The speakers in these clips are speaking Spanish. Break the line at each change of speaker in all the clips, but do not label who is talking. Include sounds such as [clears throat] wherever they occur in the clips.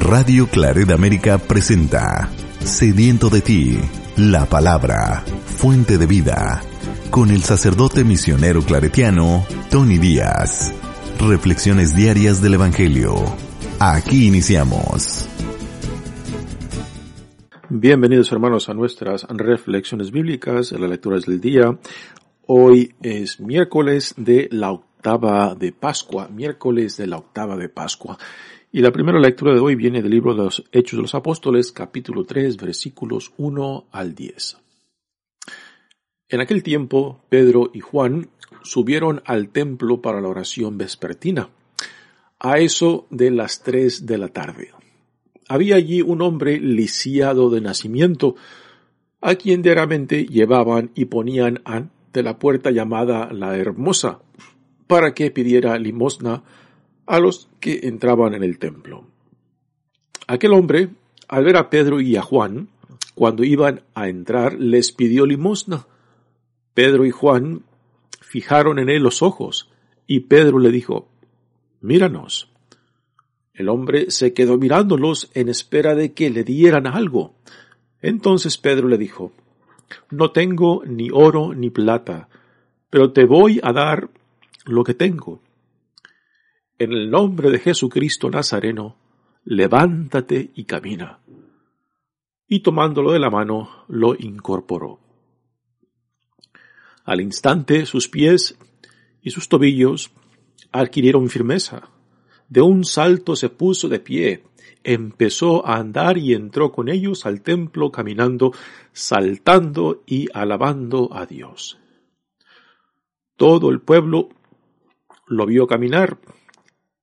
Radio Claret América presenta Sediento de ti, la palabra, fuente de vida, con el sacerdote misionero claretiano Tony Díaz. Reflexiones diarias del Evangelio. Aquí iniciamos.
Bienvenidos hermanos a nuestras reflexiones bíblicas, a las lecturas del día. Hoy es miércoles de la octava de Pascua, miércoles de la octava de Pascua. Y la primera lectura de hoy viene del libro de los Hechos de los Apóstoles, capítulo 3, versículos 1 al 10. En aquel tiempo, Pedro y Juan subieron al templo para la oración vespertina, a eso de las tres de la tarde. Había allí un hombre lisiado de nacimiento, a quien diariamente llevaban y ponían de la puerta llamada la Hermosa, para que pidiera limosna a los que entraban en el templo. Aquel hombre, al ver a Pedro y a Juan, cuando iban a entrar, les pidió limosna. Pedro y Juan fijaron en él los ojos, y Pedro le dijo, Míranos. El hombre se quedó mirándolos en espera de que le dieran algo. Entonces Pedro le dijo, no tengo ni oro ni plata, pero te voy a dar lo que tengo. En el nombre de Jesucristo Nazareno, levántate y camina. Y tomándolo de la mano, lo incorporó. Al instante sus pies y sus tobillos adquirieron firmeza. De un salto se puso de pie empezó a andar y entró con ellos al templo caminando, saltando y alabando a Dios. Todo el pueblo lo vio caminar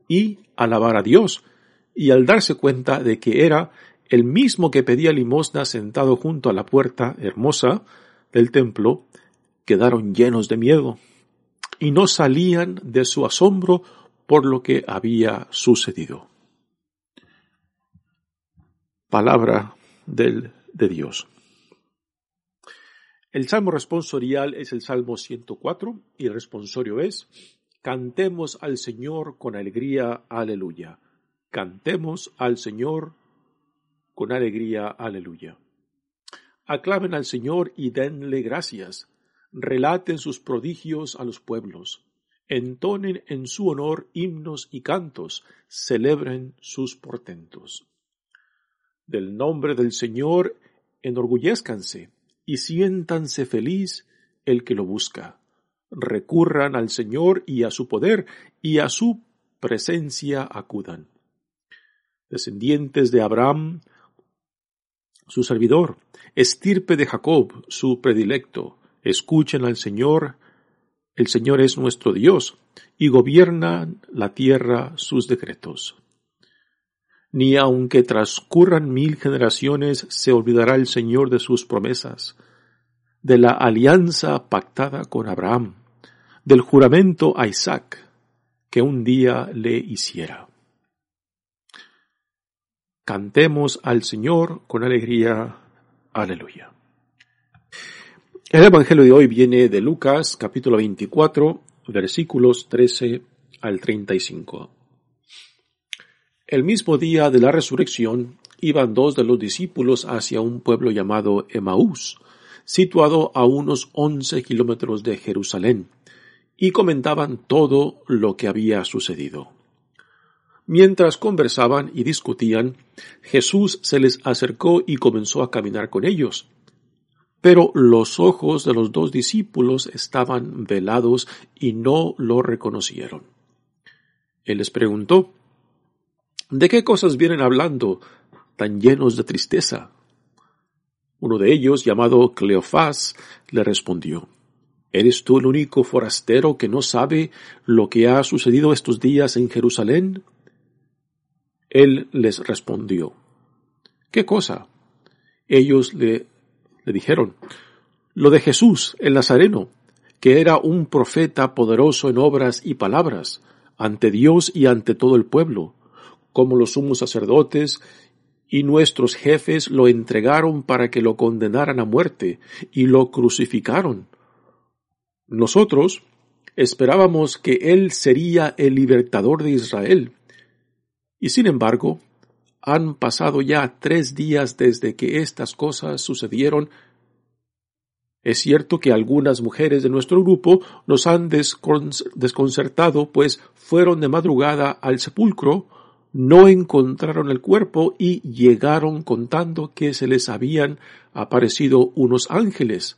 y alabar a Dios, y al darse cuenta de que era el mismo que pedía limosna sentado junto a la puerta hermosa del templo, quedaron llenos de miedo y no salían de su asombro por lo que había sucedido palabra del, de Dios. El salmo responsorial es el Salmo 104 y el responsorio es Cantemos al Señor con alegría, aleluya. Cantemos al Señor con alegría, aleluya. Aclamen al Señor y denle gracias. Relaten sus prodigios a los pueblos. Entonen en su honor himnos y cantos. Celebren sus portentos. Del nombre del Señor enorgullezcanse y siéntanse feliz el que lo busca. Recurran al Señor y a su poder y a su presencia acudan. Descendientes de Abraham, su servidor, estirpe de Jacob, su predilecto, escuchen al Señor, el Señor es nuestro Dios, y gobiernan la tierra sus decretos ni aunque transcurran mil generaciones se olvidará el Señor de sus promesas, de la alianza pactada con Abraham, del juramento a Isaac que un día le hiciera. Cantemos al Señor con alegría. Aleluya. El Evangelio de hoy viene de Lucas capítulo 24 versículos 13 al 35. El mismo día de la resurrección iban dos de los discípulos hacia un pueblo llamado Emaús, situado a unos once kilómetros de Jerusalén, y comentaban todo lo que había sucedido. Mientras conversaban y discutían, Jesús se les acercó y comenzó a caminar con ellos. Pero los ojos de los dos discípulos estaban velados y no lo reconocieron. Él les preguntó, ¿De qué cosas vienen hablando tan llenos de tristeza? Uno de ellos, llamado Cleofás, le respondió, ¿Eres tú el único forastero que no sabe lo que ha sucedido estos días en Jerusalén? Él les respondió, ¿qué cosa? Ellos le, le dijeron, lo de Jesús, el Nazareno, que era un profeta poderoso en obras y palabras, ante Dios y ante todo el pueblo, como los sumos sacerdotes y nuestros jefes lo entregaron para que lo condenaran a muerte y lo crucificaron. Nosotros esperábamos que Él sería el libertador de Israel. Y sin embargo, han pasado ya tres días desde que estas cosas sucedieron. Es cierto que algunas mujeres de nuestro grupo nos han desconcertado, pues fueron de madrugada al sepulcro, no encontraron el cuerpo y llegaron contando que se les habían aparecido unos ángeles,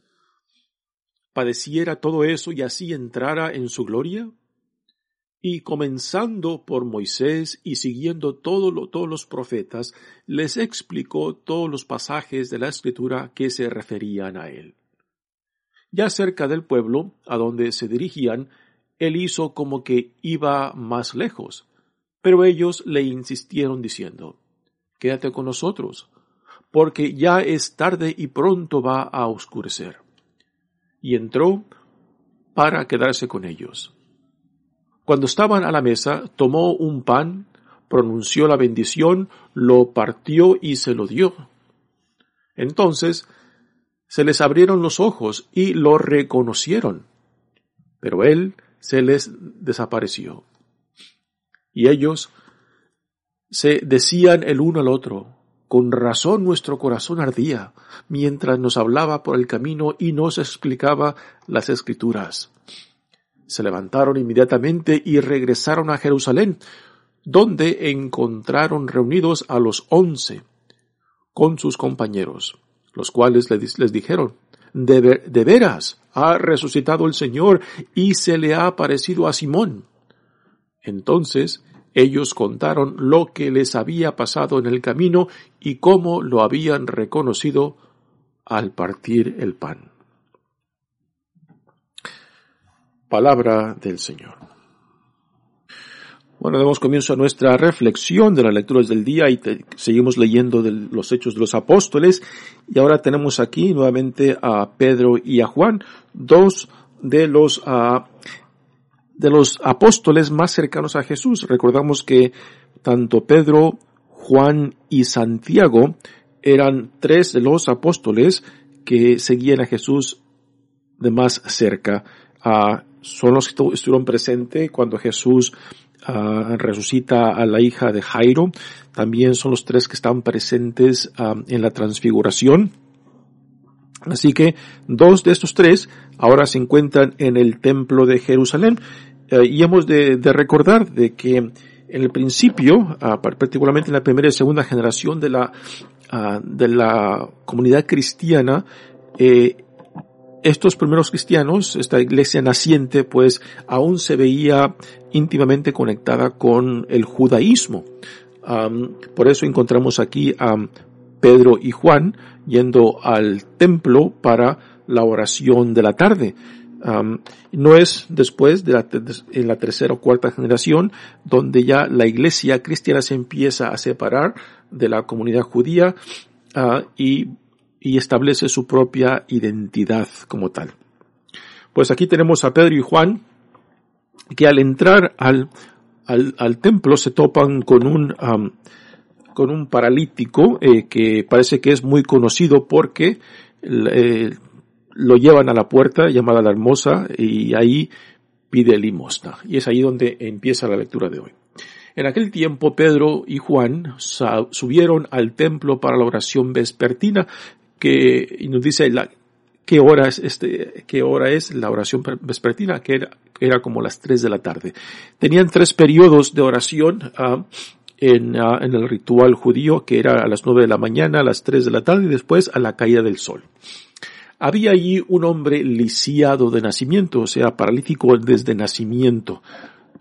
padeciera todo eso y así entrara en su gloria? Y comenzando por Moisés y siguiendo todos los profetas, les explicó todos los pasajes de la escritura que se referían a él. Ya cerca del pueblo a donde se dirigían, él hizo como que iba más lejos, pero ellos le insistieron diciendo, Quédate con nosotros, porque ya es tarde y pronto va a oscurecer. Y entró para quedarse con ellos. Cuando estaban a la mesa, tomó un pan, pronunció la bendición, lo partió y se lo dio. Entonces se les abrieron los ojos y lo reconocieron, pero él se les desapareció. Y ellos se decían el uno al otro, con razón nuestro corazón ardía mientras nos hablaba por el camino y nos explicaba las escrituras se levantaron inmediatamente y regresaron a Jerusalén, donde encontraron reunidos a los once con sus compañeros, los cuales les, dijeron, de, de veras ha resucitado el Señor y se le ha aparecido a Simón. Entonces ellos contaron lo que les había pasado en el camino y cómo lo habían reconocido al partir el pan. Palabra del Señor. Bueno, damos comienzo a nuestra reflexión de las lecturas del día y seguimos leyendo los hechos de los apóstoles y ahora tenemos aquí nuevamente a Pedro y a Juan, dos de los ah, de los apóstoles más cercanos a Jesús. Recordamos que tanto Pedro, Juan y Santiago eran tres de los apóstoles que seguían a Jesús de más cerca. a son los que estuvieron presentes cuando Jesús ah, resucita a la hija de Jairo. También son los tres que están presentes ah, en la transfiguración. Así que dos de estos tres ahora se encuentran en el templo de Jerusalén. Eh, y hemos de, recordar de que en el principio, ah, particularmente en la primera y segunda generación de la, de la comunidad cristiana, eh, estos primeros cristianos, esta iglesia naciente, pues aún se veía íntimamente conectada con el judaísmo. por eso encontramos aquí a Pedro y Juan yendo al templo para la oración de la tarde. No es después de la, en la tercera o cuarta generación donde ya la iglesia cristiana se empieza a separar de la comunidad judía uh, y y establece su propia identidad como tal. Pues aquí tenemos a Pedro y Juan que al entrar al, al, templo se topan con un, con un paralítico eh, que parece que es muy conocido porque eh, lo llevan a la puerta llamada la hermosa y ahí pide limosna. Y es ahí donde empieza la lectura de hoy. En aquel tiempo Pedro y Juan subieron al templo para la oración vespertina que nos dice la, qué hora es este, qué hora es la oración vespertina, que era, era como las tres de la tarde. Tenían tres periodos de oración uh, en, uh, en, el ritual judío, que era a las nueve de la mañana, a las tres de la tarde y después a la caída del sol. Había allí un hombre lisiado de nacimiento, o sea, paralítico desde nacimiento,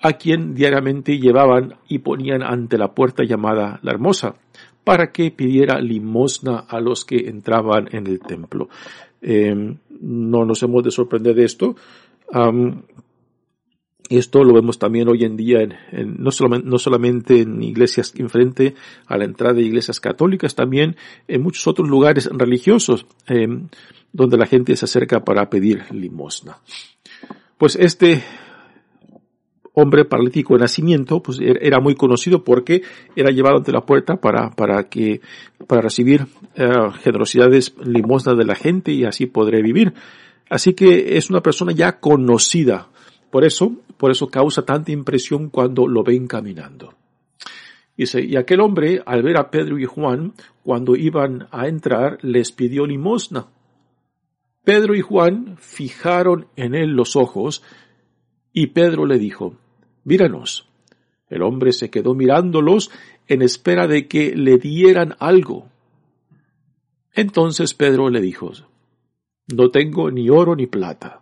a quien diariamente llevaban y ponían ante la puerta llamada la hermosa para que pidiera limosna a los que entraban en el templo. Em, no nos hemos de sorprender de esto. Esto lo vemos también hoy en día, en, no, solamente, no, solamente, en iglesias enfrente a la entrada de iglesias católicas, también en muchos otros lugares religiosos, eh, donde la gente se acerca para pedir limosna. Pues este hombre paralítico de nacimiento, pues er, era muy conocido porque era llevado ante la puerta para, para que, para recibir eh, generosidades limosnas de la gente y así podré vivir. Así que es una persona ya conocida. Por eso, por eso causa tanta impresión cuando lo ven caminando. Dice, y aquel hombre, al ver a Pedro y Juan, cuando iban a entrar, les pidió limosna. Pedro y Juan fijaron en él los ojos, y Pedro le dijo, Míranos. El hombre se quedó mirándolos en espera de que le dieran algo. Entonces Pedro le dijo, No tengo ni oro ni plata,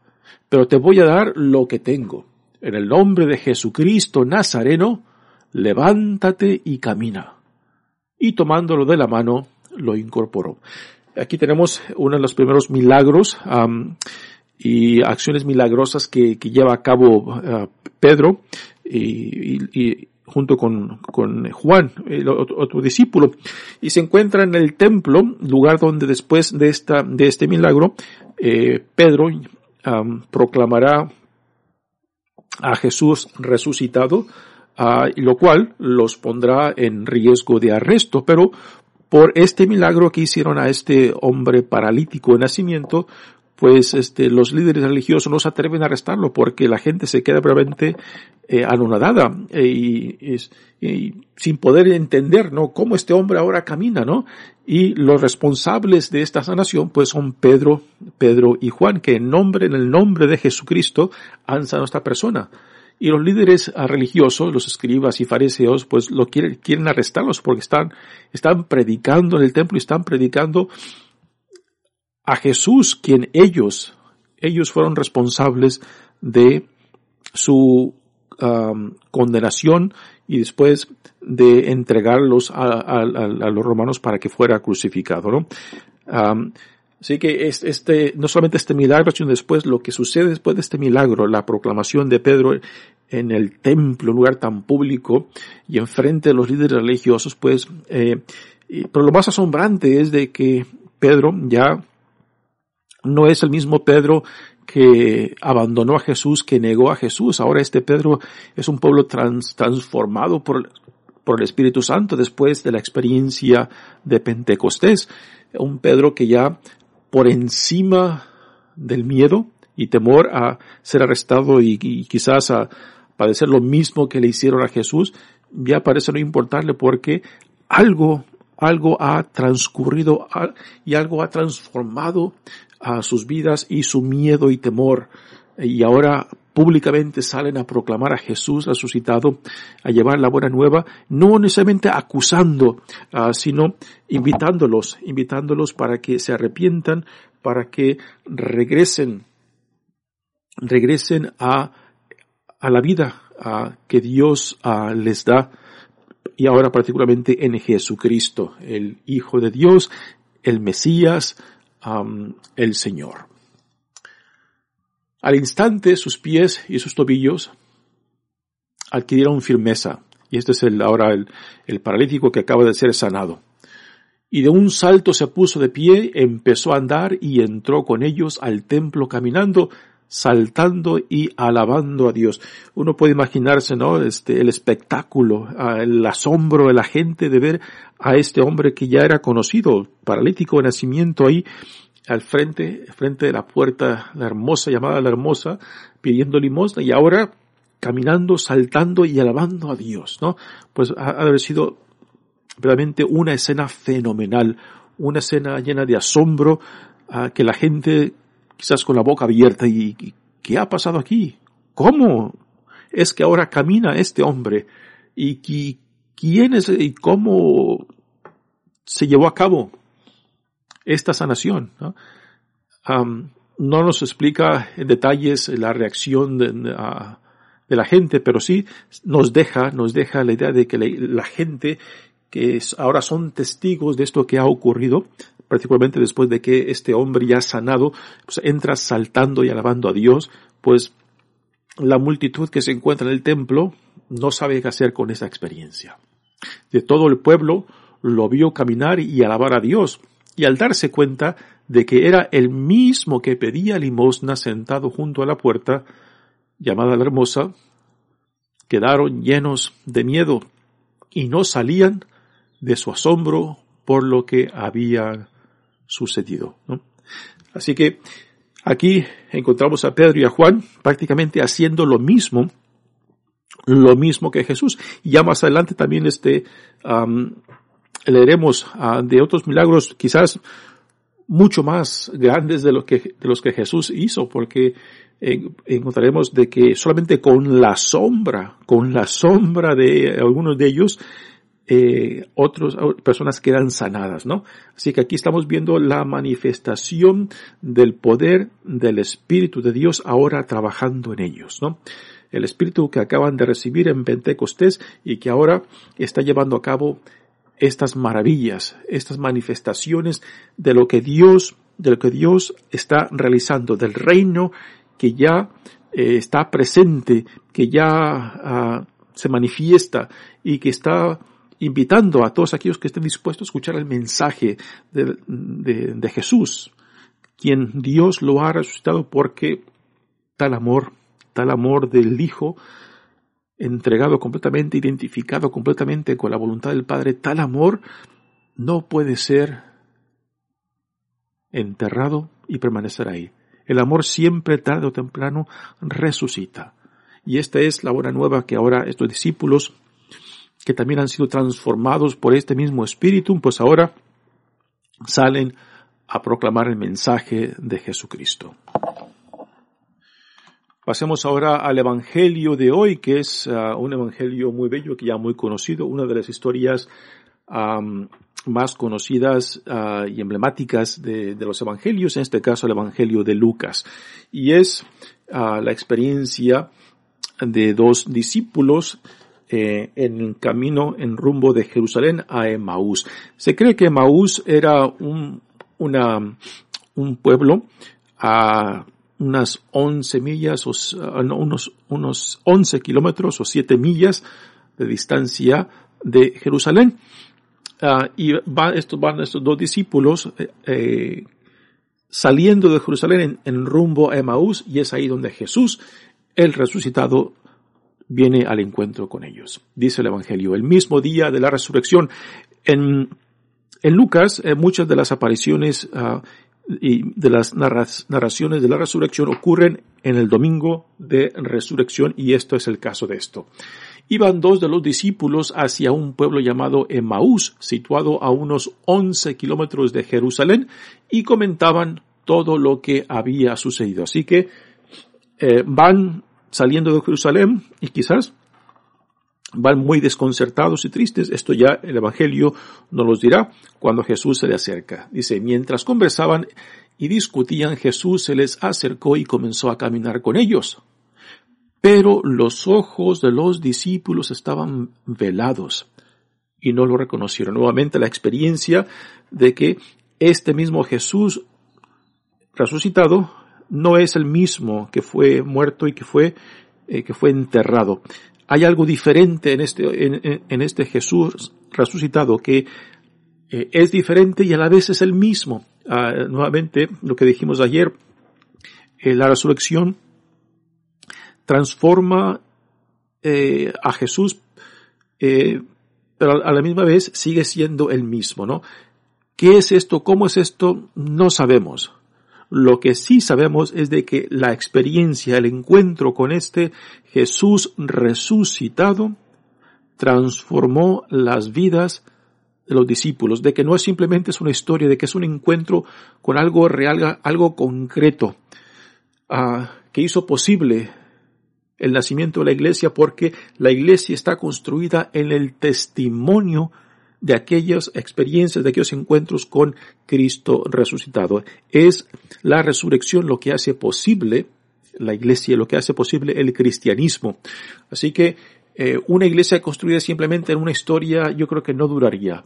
pero te voy a dar lo que tengo en el nombre de Jesucristo Nazareno, levántate y camina. Y tomándolo de la mano, lo incorporó. Aquí tenemos uno de los primeros milagros y acciones milagrosas que, lleva a cabo uh, Pedro y, junto con, Juan, otro, discípulo, y se encuentra en el templo, lugar donde después de esta, de este milagro, eh, Pedro proclamará a Jesús resucitado, y lo cual los pondrá en riesgo de arresto, pero por este milagro que hicieron a este hombre paralítico de nacimiento, pues este, los líderes religiosos no se atreven a arrestarlo porque la gente se queda brevemente eh, anonadada eh, y, y, sin poder entender, ¿no? Cómo este hombre ahora camina, ¿no? Y los responsables de esta sanación, pues son Pedro, Pedro y Juan, que en nombre, en el nombre de Jesucristo han sanado a esta persona. Y los líderes religiosos, los escribas y fariseos, pues lo quieren, quieren arrestarlos porque están, están predicando en el templo y están predicando a Jesús, quien ellos, ellos fueron responsables de su condenación y después de entregarlos a, los romanos para que fuera crucificado, ¿no? así que este, no solamente este milagro, sino después lo que sucede después de este milagro, la proclamación de Pedro en el templo, un lugar tan público y enfrente de los líderes religiosos, pues, eh, pero lo más asombrante es de que Pedro ya no es el mismo Pedro que abandonó a Jesús, que negó a Jesús. Ahora este Pedro es un pueblo transformado por, el Espíritu Santo después de la experiencia de Pentecostés. Un Pedro que ya por encima del miedo y temor a ser arrestado y, quizás a padecer lo mismo que le hicieron a Jesús, ya parece no importarle porque algo, algo ha transcurrido y algo ha transformado a sus vidas y su miedo y temor. Y ahora públicamente salen a proclamar a Jesús resucitado, a llevar la buena nueva, no necesariamente acusando, ah, sino invitándolos, invitándolos para que se arrepientan, para que regresen, regresen a, a la vida que Dios ah, les da y ahora particularmente en Jesucristo, el Hijo de Dios, el Mesías, el Señor. Al instante sus pies y sus tobillos adquirieron firmeza. Y este es el, ahora el, el paralítico que acaba de ser sanado. Y de un salto se puso de pie, empezó a andar y entró con ellos al templo caminando, saltando y alabando a Dios. Uno puede imaginarse, ¿no? Este, el espectáculo, ah, el asombro de la gente de ver a este hombre que ya era conocido, paralítico de nacimiento ahí, al frente, frente de la puerta, la hermosa, llamada la hermosa, pidiendo limosna y ahora caminando, saltando y alabando a Dios, ¿no? Pues ha, ha haber sido realmente una escena fenomenal, una escena llena de asombro, a que la gente quizás con la boca abierta y, ¿qué ha pasado aquí? ¿Cómo? Es que ahora camina este hombre y, quién es y cómo se llevó a cabo esta sanación. ¿no? no nos explica en detalles la reacción de, la gente, pero sí nos deja, nos deja la idea de que la, gente que ahora son testigos de esto que ha ocurrido, particularmente después de que este hombre ya sanado pues, entra saltando y alabando a Dios, pues la multitud que se encuentra en el templo no sabe qué hacer con esa experiencia. De todo el pueblo lo vio caminar y alabar a Dios, y al darse cuenta de que era el mismo que pedía limosna sentado junto a la puerta, llamada la hermosa, quedaron llenos de miedo y no salían de su asombro por lo que había sucedido. Así que aquí encontramos a Pedro y a Juan prácticamente haciendo lo mismo, lo mismo que Jesús. Y ya más adelante también este, leeremos ah, de otros milagros quizás mucho más grandes de, que, de los que Jesús hizo, porque encontraremos de que solamente con la sombra, con la sombra de algunos de ellos, eh, otras personas quedan sanadas, ¿no? Así que aquí estamos viendo la manifestación del poder del Espíritu de Dios ahora trabajando en ellos, ¿no? El Espíritu que acaban de recibir en Pentecostés y que ahora está llevando a cabo estas maravillas, estas manifestaciones de lo que Dios, de lo que Dios está realizando, del reino que ya eh, está presente, que ya ah, se manifiesta y que está invitando a todos aquellos que estén dispuestos a escuchar el mensaje de, Jesús, quien Dios lo ha resucitado porque tal amor, tal amor del Hijo, entregado completamente, identificado completamente con la voluntad del Padre, tal amor no puede ser enterrado y permanecer ahí. El amor siempre, tarde o temprano, resucita. Y esta es la buena nueva que ahora estos discípulos, que también han sido transformados por este mismo espíritu, pues ahora salen a proclamar el mensaje de Jesucristo. Pasemos ahora al Evangelio de hoy, que es ah, un Evangelio muy bello, que ya muy conocido, una de las historias más conocidas ah, y emblemáticas de, los evangelios, en este caso el evangelio de Lucas. Y es ah, la experiencia de dos discípulos eh, en camino en rumbo de Jerusalén a Emaús. Se cree que Emaús era un, un pueblo a unas 11 millas o unos, unos 11 kilómetros o 7 millas de distancia de Jerusalén. Ah, y van estos, van estos dos discípulos eh, eh, saliendo de Jerusalén en, rumbo a Emaús y es ahí donde Jesús, el resucitado, viene al encuentro con ellos. Dice el Evangelio, el mismo día de la resurrección. En, en Lucas, eh, muchas de las apariciones ah, y de las narraciones de la resurrección ocurren en el domingo de resurrección y esto es el caso de esto iban dos de los discípulos hacia un pueblo llamado Emaús, situado a unos 11 kilómetros de Jerusalén, y comentaban todo lo que había sucedido. Así que eh, van saliendo de Jerusalén y quizás van muy desconcertados y tristes. Esto ya el Evangelio nos los dirá cuando Jesús se le acerca. Dice, mientras conversaban y discutían, Jesús se les acercó y comenzó a caminar con ellos. Pero los ojos de los discípulos estaban velados y no lo reconocieron. Nuevamente la experiencia de que este mismo Jesús resucitado no es el mismo que fue muerto y que fue, eh, que fue enterrado. Hay algo diferente en este, en, este Jesús resucitado que eh, es diferente y a la vez es el mismo. Ah, nuevamente, lo que dijimos ayer, eh, la resurrección transforma a Jesús, pero a la misma vez sigue siendo el mismo, ¿no? ¿Qué es esto? ¿Cómo es esto? No sabemos. Lo que sí sabemos es de que la experiencia, el encuentro con este Jesús resucitado, transformó las vidas de los discípulos, de que no es simplemente es una historia, de que es un encuentro con algo real, algo concreto, ah, que hizo posible el nacimiento de la iglesia porque la iglesia está construida en el testimonio de aquellas experiencias, de aquellos encuentros con Cristo resucitado. Es la resurrección lo que hace posible la iglesia, lo que hace posible el cristianismo. Así que eh, una iglesia construida simplemente en una historia yo creo que no duraría.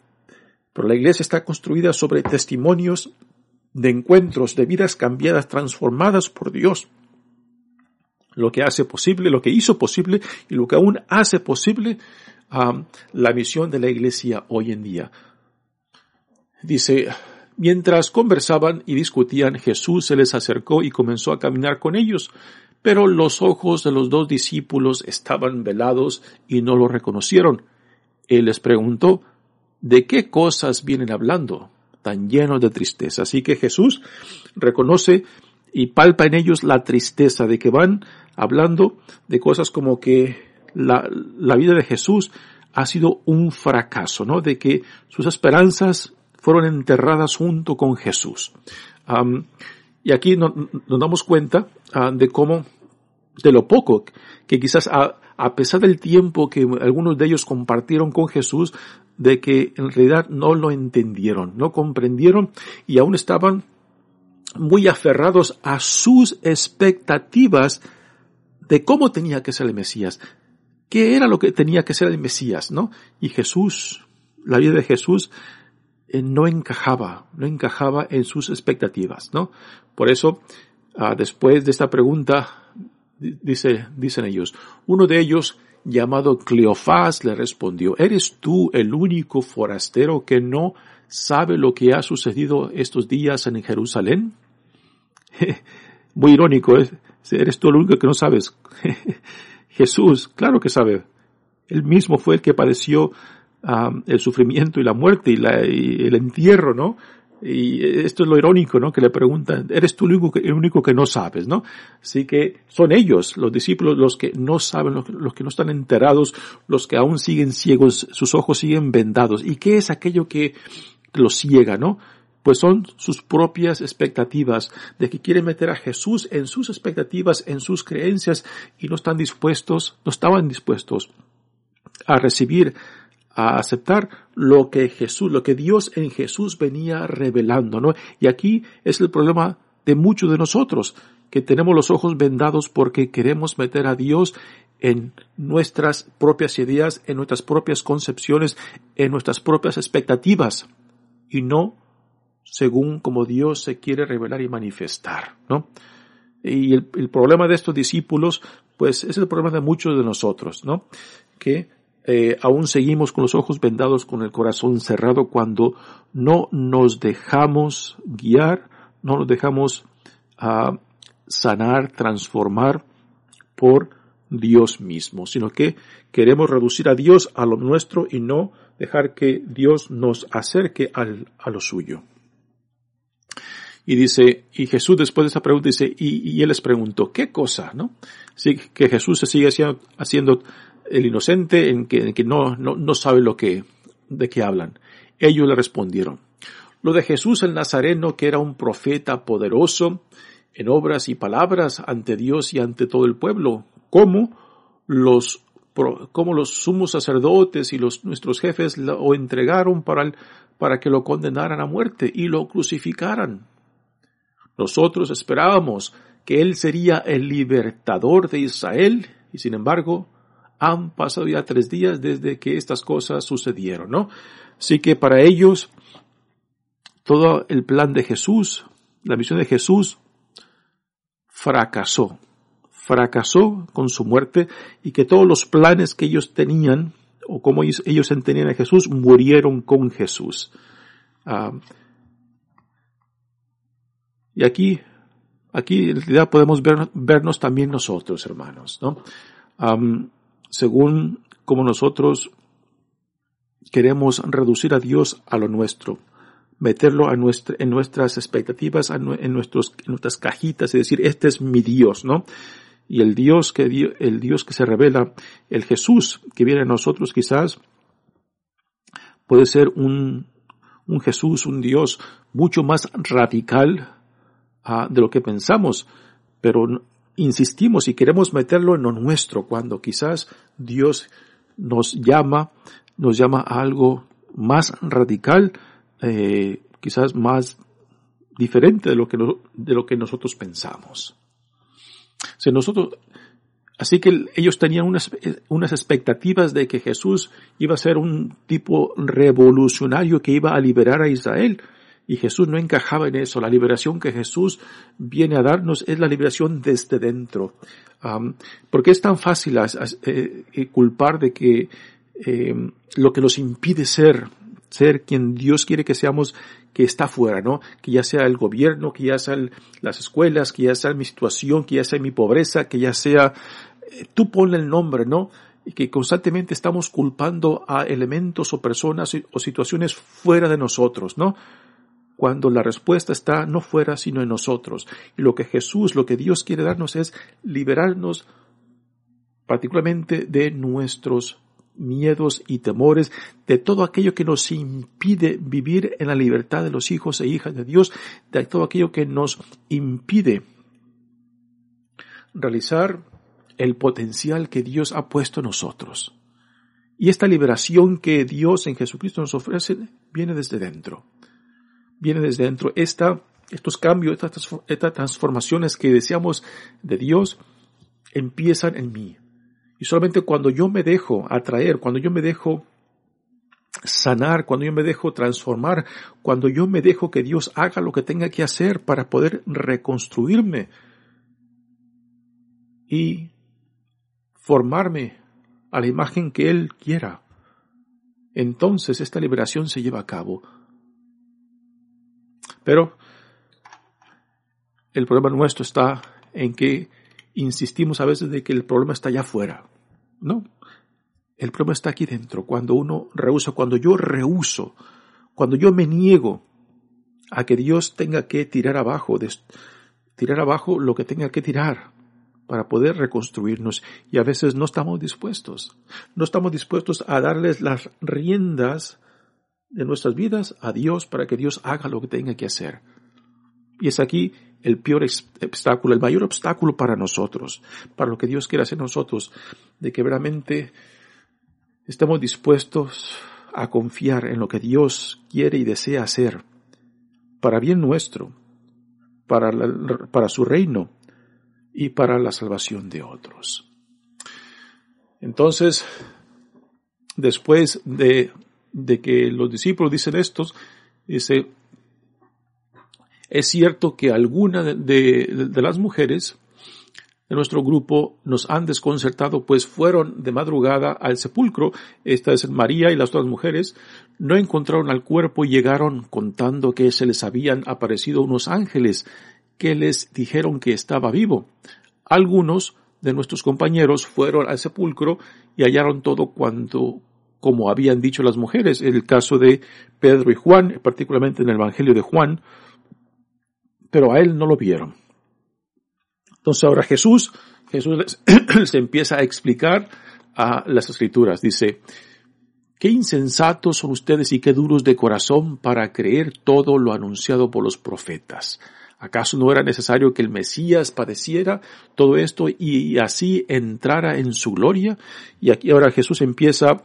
Pero la iglesia está construida sobre testimonios de encuentros, de vidas cambiadas, transformadas por Dios lo que hace posible, lo que hizo posible y lo que aún hace posible um, la misión de la iglesia hoy en día. Dice, mientras conversaban y discutían, Jesús se les acercó y comenzó a caminar con ellos, pero los ojos de los dos discípulos estaban velados y no lo reconocieron. Él les preguntó, ¿de qué cosas vienen hablando? tan llenos de tristeza. Así que Jesús reconoce y palpa en ellos la tristeza de que van hablando de cosas como que la, la vida de Jesús ha sido un fracaso, ¿no? De que sus esperanzas fueron enterradas junto con Jesús. y aquí nos damos cuenta ah, de cómo, de lo poco que quizás a, a, pesar del tiempo que algunos de ellos compartieron con Jesús, de que en realidad no lo entendieron, no comprendieron y aún estaban muy aferrados a sus expectativas de cómo tenía que ser el Mesías, qué era lo que tenía que ser el Mesías, ¿no? Y Jesús, la vida de Jesús, eh, no encajaba, no encajaba en sus expectativas, ¿no? Por eso, ah, después de esta pregunta, dice, dicen ellos, uno de ellos, llamado Cleofás, le respondió, ¿eres tú el único forastero que no sabe lo que ha sucedido estos días en Jerusalén? [laughs] Muy irónico, ¿eh? eres tú el único que no sabes. [laughs] Jesús, claro que sabe. Él mismo fue el que padeció um, el sufrimiento y la muerte y, y el entierro, ¿no? Y esto es lo irónico, ¿no? Que le preguntan, eres tú el único, que, único que no sabes, ¿no? Así que son ellos, los discípulos, los que no saben, los, los, que no están enterados, los que aún siguen ciegos, sus ojos siguen vendados. ¿Y qué es aquello que los ciega, no? Pues son sus propias expectativas de que quieren meter a Jesús en sus expectativas, en sus creencias y no están dispuestos, no estaban dispuestos a recibir a aceptar lo que Jesús, lo que Dios en Jesús venía revelando, ¿no? Y aquí es el problema de muchos de nosotros, que tenemos los ojos vendados porque queremos meter a Dios en nuestras propias ideas, en nuestras propias concepciones, en nuestras propias expectativas, y no según como Dios se quiere revelar y manifestar, ¿no? Y el, problema de estos discípulos, pues es el problema de muchos de nosotros, ¿no? Que eh, aún seguimos con los ojos vendados, con el corazón cerrado cuando no nos dejamos guiar, no nos dejamos uh, sanar, transformar por Dios mismo, sino que queremos reducir a Dios a lo nuestro y no dejar que Dios nos acerque al, a lo suyo. Y dice, y Jesús después de esta pregunta dice, y, y él les preguntó, ¿qué cosa? ¿No? Sí, que Jesús se sigue haciendo, haciendo el inocente en que, que no, no, no, sabe lo que, de qué hablan. Ellos le respondieron, lo de Jesús el Nazareno, que era un profeta poderoso en obras y palabras ante Dios y ante todo el pueblo, como los, como los sumos sacerdotes y los, nuestros jefes lo entregaron para, para que lo condenaran a muerte y lo crucificaran. Nosotros esperábamos que Él sería el libertador de Israel y sin embargo han pasado ya tres días desde que estas cosas sucedieron, ¿no? Así que para ellos, todo el plan de Jesús, la misión de Jesús, fracasó. Fracasó con su muerte y que todos los planes que ellos tenían, o como ellos, entendían a Jesús, murieron con Jesús. Ah, y aquí, aquí en realidad podemos ver, vernos también nosotros, hermanos, ¿no? según como nosotros queremos reducir a Dios a lo nuestro, meterlo a nuestra, en nuestras expectativas, en, nuestros, en nuestras cajitas y decir, este es mi Dios, ¿no? Y el Dios que, el Dios que se revela, el Jesús que viene a nosotros quizás, puede ser un, un Jesús, un Dios mucho más radical de lo que pensamos, pero insistimos y queremos meterlo en lo nuestro cuando quizás Dios nos llama, nos llama a algo más radical, eh, quizás más diferente de lo que, de lo que nosotros pensamos. nosotros, así que ellos tenían unas, unas expectativas de que Jesús iba a ser un tipo revolucionario que iba a liberar a Israel. Y Jesús no encajaba en eso. La liberación que Jesús viene a darnos es la liberación desde dentro. porque es tan fácil eh, eh, culpar de que eh, lo que nos impide ser, ser quien Dios quiere que seamos, que está fuera, ¿no? Que ya sea el gobierno, que ya sean las escuelas, que ya sea mi situación, que ya sea mi pobreza, que ya sea, tú ponle el nombre, ¿no? y que constantemente estamos culpando a elementos o personas o situaciones fuera de nosotros, ¿no? Cuando la respuesta está no fuera sino en nosotros. Y lo que Jesús, lo que Dios quiere darnos es liberarnos particularmente de nuestros miedos y temores, de todo aquello que nos impide vivir en la libertad de los hijos e hijas de Dios, de todo aquello que nos impide realizar el potencial que Dios ha puesto en nosotros. Y esta liberación que Dios en Jesucristo nos ofrece viene desde dentro. Viene desde dentro. Esta, estos cambios, estas, estas transformaciones que deseamos de Dios empiezan en mí. Y solamente cuando yo me dejo atraer, cuando yo me dejo sanar, cuando yo me dejo transformar, cuando yo me dejo que Dios haga lo que tenga que hacer para poder reconstruirme y formarme a la imagen que Él quiera. Entonces esta liberación se lleva a cabo. Pero el problema nuestro está en que insistimos a veces de que el problema está allá afuera. No, el problema está aquí dentro. Cuando uno rehúsa, cuando yo rehuso, cuando yo me niego a que Dios tenga que tirar abajo, tirar abajo lo que tenga que tirar, para poder reconstruirnos y a veces no estamos dispuestos. No estamos dispuestos a darles las riendas de nuestras vidas a Dios para que Dios haga lo que tenga que hacer. Y es aquí el peor obstáculo, el mayor obstáculo para nosotros, para lo que Dios quiere hacer nosotros, de que verdaderamente estemos dispuestos a confiar en lo que Dios quiere y desea hacer, para bien nuestro, para, para su reino, y para la salvación de otros. Entonces, después de, de que los discípulos dicen estos, dice, es cierto que algunas de, de, de, las mujeres de nuestro grupo nos han desconcertado, pues fueron de madrugada al sepulcro, esta es María y las otras mujeres, no encontraron al cuerpo y llegaron contando que se les habían aparecido unos ángeles que les dijeron que estaba vivo. Algunos de nuestros compañeros fueron al sepulcro y hallaron todo cuanto como habían dicho las mujeres, el caso de Pedro y Juan, particularmente en el Evangelio de Juan, pero a él no lo vieron. Entonces ahora Jesús, Jesús les, [clears throat] empieza a explicar a las escrituras. Dice, qué insensatos son ustedes y qué duros de corazón para creer todo lo anunciado por los profetas. ¿Acaso no era necesario que el Mesías padeciera todo esto y así entrara en su gloria? Y aquí ahora Jesús empieza,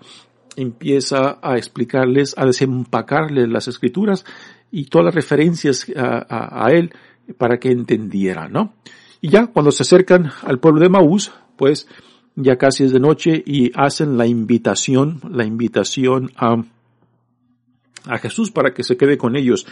empieza a explicarles, a desempacarles las escrituras y todas las referencias a, él para que entendieran, ¿no? Y ya cuando se acercan al pueblo de Maús, pues ya casi es de noche y hacen la invitación, la invitación a, a Jesús para que se quede con ellos.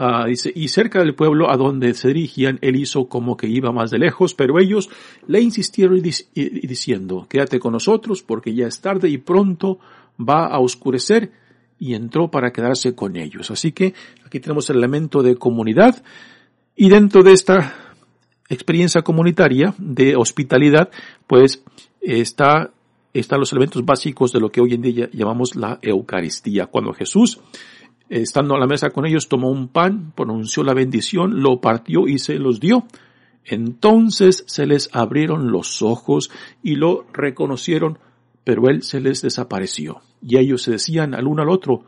Ah, dice, y cerca del pueblo a donde se dirigían, él hizo como que iba más de lejos, pero ellos le insistieron diciendo, quédate con nosotros porque ya es tarde y pronto va a oscurecer y entró para quedarse con ellos. Así que aquí tenemos el elemento de comunidad y dentro de esta experiencia comunitaria de hospitalidad, pues está están los elementos básicos de lo que hoy en día llamamos la Eucaristía. Cuando Jesús estando a la mesa con ellos, tomó un pan, pronunció la bendición, lo partió y se los dio. Entonces se les abrieron los ojos y lo reconocieron, pero él se les desapareció. Y ellos se decían al uno al otro,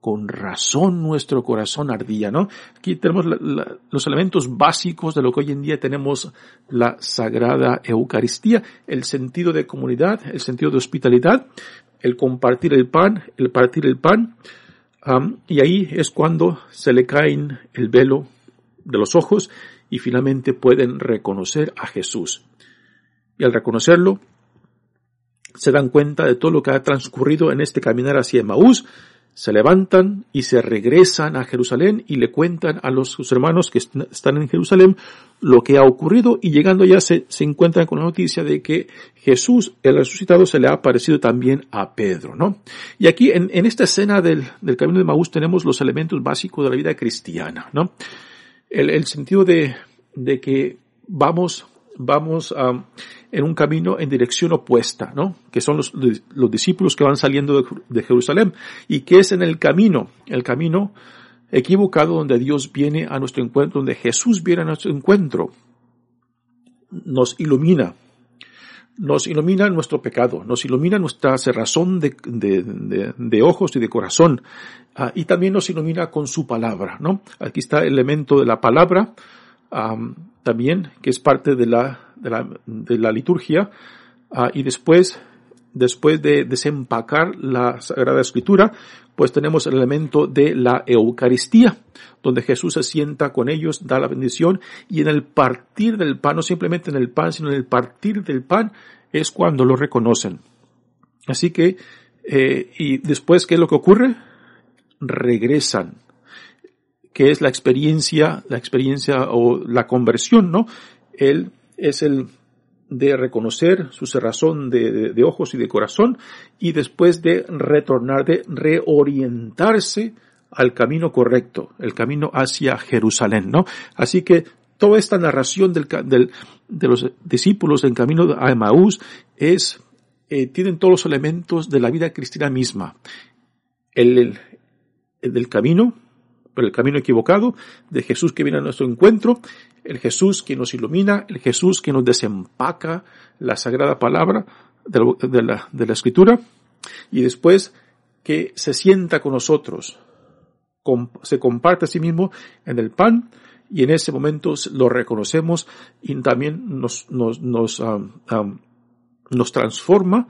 con razón nuestro corazón ardía, ¿no? Aquí tenemos los elementos básicos de lo que hoy en día tenemos la Sagrada Eucaristía, el sentido de comunidad, el sentido de hospitalidad, el compartir el pan, el partir el pan, y ahí es cuando se le caen el velo de los ojos y finalmente pueden reconocer a Jesús. Y al reconocerlo, se dan cuenta de todo lo que ha transcurrido en este caminar hacia Maús, se levantan y se regresan a Jerusalén y le cuentan a los sus hermanos que están en Jerusalén lo que ha ocurrido y llegando ya se, encuentran con la noticia de que Jesús, el resucitado, se le ha aparecido también a Pedro, ¿no? Y aquí en, esta escena del, camino de Maús tenemos los elementos básicos de la vida cristiana, ¿no? El, sentido de que vamos vamos en un camino en dirección opuesta, ¿no? Que son los, los discípulos que van saliendo de, de, Jerusalén y que es en el camino, el camino equivocado donde Dios viene a nuestro encuentro, donde Jesús viene a nuestro encuentro, nos ilumina, nos ilumina nuestro pecado, nos ilumina nuestra cerrazón de, de, de, ojos y de corazón, uh, y también nos ilumina con su palabra, ¿no? Aquí está el elemento de la palabra, también, que es parte de la, de la, de la liturgia, uh, y después, después de desempacar la Sagrada Escritura, pues tenemos el elemento de la Eucaristía, donde Jesús se sienta con ellos, da la bendición, y en el partir del pan, no simplemente en el pan, sino en el partir del pan, es cuando lo reconocen. Así que, eh, y después, ¿qué es lo que ocurre? Regresan que es la experiencia, la experiencia o la conversión, ¿no? Él es el de reconocer su cerrazón de, de, ojos y de corazón y después de retornar, de reorientarse al camino correcto, el camino hacia Jerusalén, ¿no? Así que toda esta narración del, del, de los discípulos en camino a Emaús es, eh, tienen todos los elementos de la vida cristiana misma. El, el, el del camino, por el camino equivocado, de Jesús que viene a nuestro encuentro, el Jesús que nos ilumina, el Jesús que nos desempaca la sagrada palabra de la, de la, escritura, y después que se sienta con nosotros, se comparte a sí mismo en el pan, y en ese momento lo reconocemos y también nos, nos, nos, um, um, nos transforma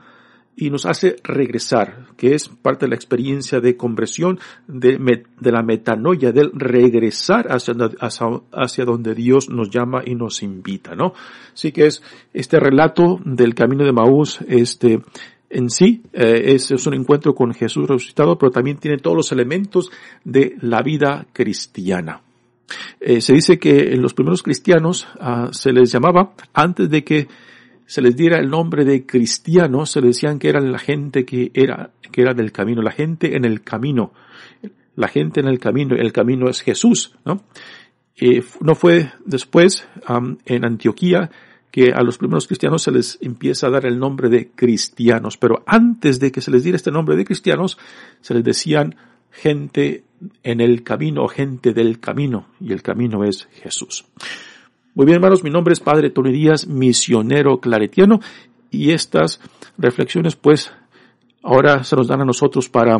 y nos hace regresar, que es parte de la experiencia de conversión, de, de la metanoia, del regresar hacia, hacia, hacia, donde Dios nos llama y nos invita, ¿no? Así que es este relato del camino de Maús, este, en sí eh, es, un encuentro con Jesús resucitado, pero también tiene todos los elementos de la vida cristiana. Eh, se dice que en los primeros cristianos uh, se les llamaba, antes de que se les diera el nombre de cristianos, se les decían que eran la gente que era, que era del camino, la gente en el camino, la gente en el camino, el camino es Jesús, ¿no? Eh, no fue después, en Antioquía, que a los primeros cristianos se les empieza a dar el nombre de cristianos, pero antes de que se les diera este nombre de cristianos, se les decían gente en el camino, gente del camino, y el camino es Jesús. Muy bien, hermanos, mi nombre es Padre Tony Díaz, misionero claretiano, y estas reflexiones, pues, ahora se nos dan a nosotros para,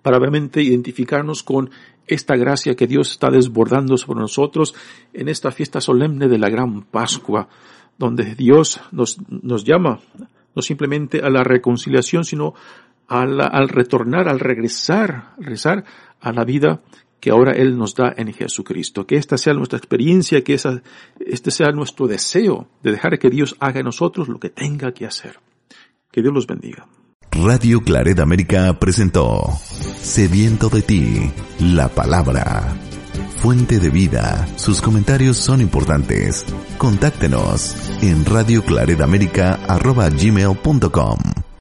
para realmente identificarnos con esta gracia que Dios está desbordando sobre nosotros en esta fiesta solemne de la Gran Pascua, donde Dios nos, nos llama no simplemente a la reconciliación, sino al, al retornar, al regresar, regresar a la vida que ahora Él nos da en Jesucristo. Que esta sea nuestra experiencia, que esa, este sea nuestro deseo de dejar que Dios haga en nosotros lo que tenga que hacer. Que Dios los bendiga.
Radio Claret América presentó Sediento de ti, la palabra. Fuente de vida. Sus comentarios son importantes. Contáctenos en radioclaredamerica.gmail.com